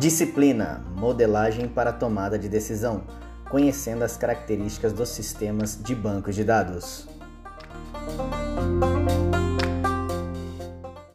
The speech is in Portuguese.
Disciplina: modelagem para tomada de decisão, conhecendo as características dos sistemas de bancos de dados.